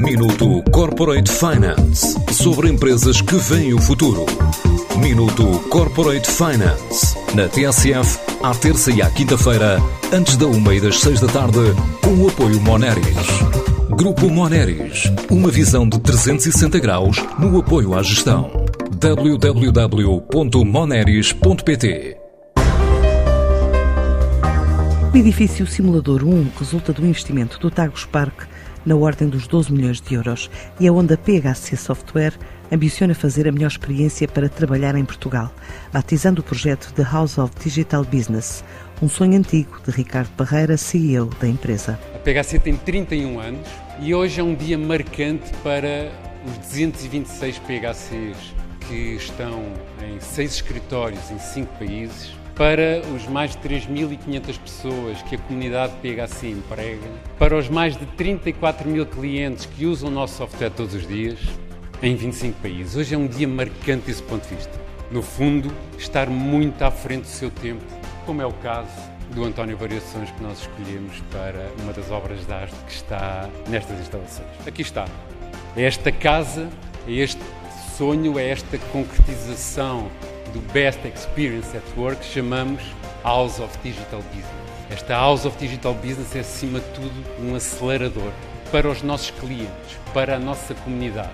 Minuto Corporate Finance sobre empresas que veem o futuro. Minuto Corporate Finance na TSF, à terça e à quinta-feira, antes da uma e das seis da tarde, com o apoio Moneris. Grupo Moneris, uma visão de 360 graus no apoio à gestão. www.moneris.pt O edifício Simulador 1 resulta do investimento do Tagus Park na ordem dos 12 milhões de euros e é onde a PHC Software ambiciona fazer a melhor experiência para trabalhar em Portugal, batizando o projeto The House of Digital Business, um sonho antigo de Ricardo Barreira, CEO da empresa. A PHC tem 31 anos e hoje é um dia marcante para os 226 PHCs que estão em seis escritórios em cinco países para os mais de 3.500 pessoas que a comunidade PHC emprega, para os mais de 34 mil clientes que usam o nosso software todos os dias, em 25 países. Hoje é um dia marcante desse ponto de vista. No fundo, estar muito à frente do seu tempo, como é o caso do António Variações que nós escolhemos para uma das obras de arte que está nestas instalações. Aqui está. É esta casa, é este sonho, é esta concretização do Best Experience at Work chamamos House of Digital Business. Esta House of Digital Business é, acima de tudo, um acelerador para os nossos clientes, para a nossa comunidade,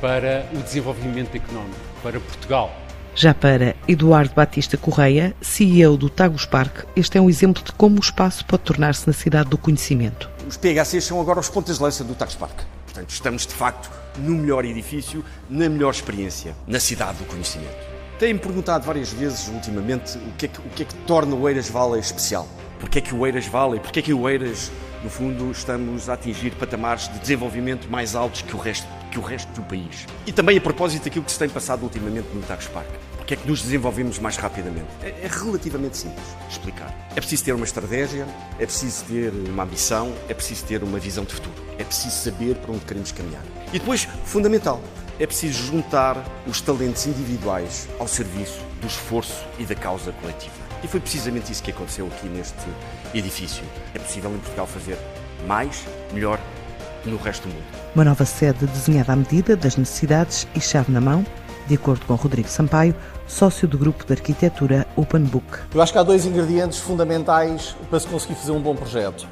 para o desenvolvimento económico, para Portugal. Já para Eduardo Batista Correia, CEO do Tagus Park, este é um exemplo de como o espaço pode tornar-se na cidade do conhecimento. Os PHCs são agora os pontas de lança do Tagus Park. Portanto, estamos de facto no melhor edifício, na melhor experiência, na cidade do conhecimento. Tenho-me perguntado várias vezes ultimamente o que, é que, o que é que torna o Eiras Valley especial. Porquê é que o Eiras Valley, porquê é que o Eiras, no fundo, estamos a atingir patamares de desenvolvimento mais altos que o resto, que o resto do país. E também a propósito daquilo que se tem passado ultimamente no Tagus Park. Porquê é que nos desenvolvemos mais rapidamente? É, é relativamente simples explicar. É preciso ter uma estratégia, é preciso ter uma ambição, é preciso ter uma visão de futuro. É preciso saber para onde queremos caminhar. E depois, fundamental, é preciso juntar os talentos individuais ao serviço do esforço e da causa coletiva. E foi precisamente isso que aconteceu aqui neste edifício. É possível em Portugal fazer mais, melhor no resto do mundo. Uma nova sede desenhada à medida das necessidades e chave na mão, de acordo com Rodrigo Sampaio, sócio do grupo de arquitetura Open Book. Eu acho que há dois ingredientes fundamentais para se conseguir fazer um bom projeto.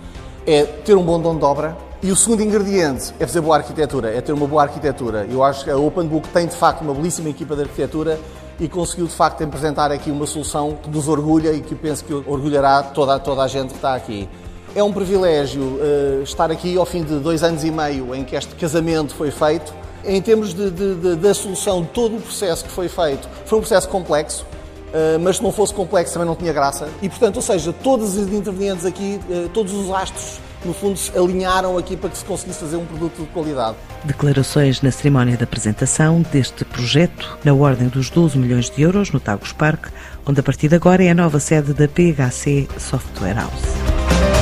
É ter um bom dono de obra e o segundo ingrediente é fazer boa arquitetura, é ter uma boa arquitetura. Eu acho que a Open Book tem de facto uma belíssima equipa de arquitetura e conseguiu de facto apresentar aqui uma solução que nos orgulha e que penso que orgulhará toda, toda a gente que está aqui. É um privilégio uh, estar aqui ao fim de dois anos e meio em que este casamento foi feito. Em termos de, de, de, da solução de todo o processo que foi feito, foi um processo complexo, uh, mas se não fosse complexo também não tinha graça. E portanto, ou seja, todos os intervenientes aqui, uh, todos os astros no fundo, se alinharam aqui para que se conseguisse fazer um produto de qualidade. Declarações na cerimónia de apresentação deste projeto, na ordem dos 12 milhões de euros, no Tagus Park, onde a partir de agora é a nova sede da PHC Software House.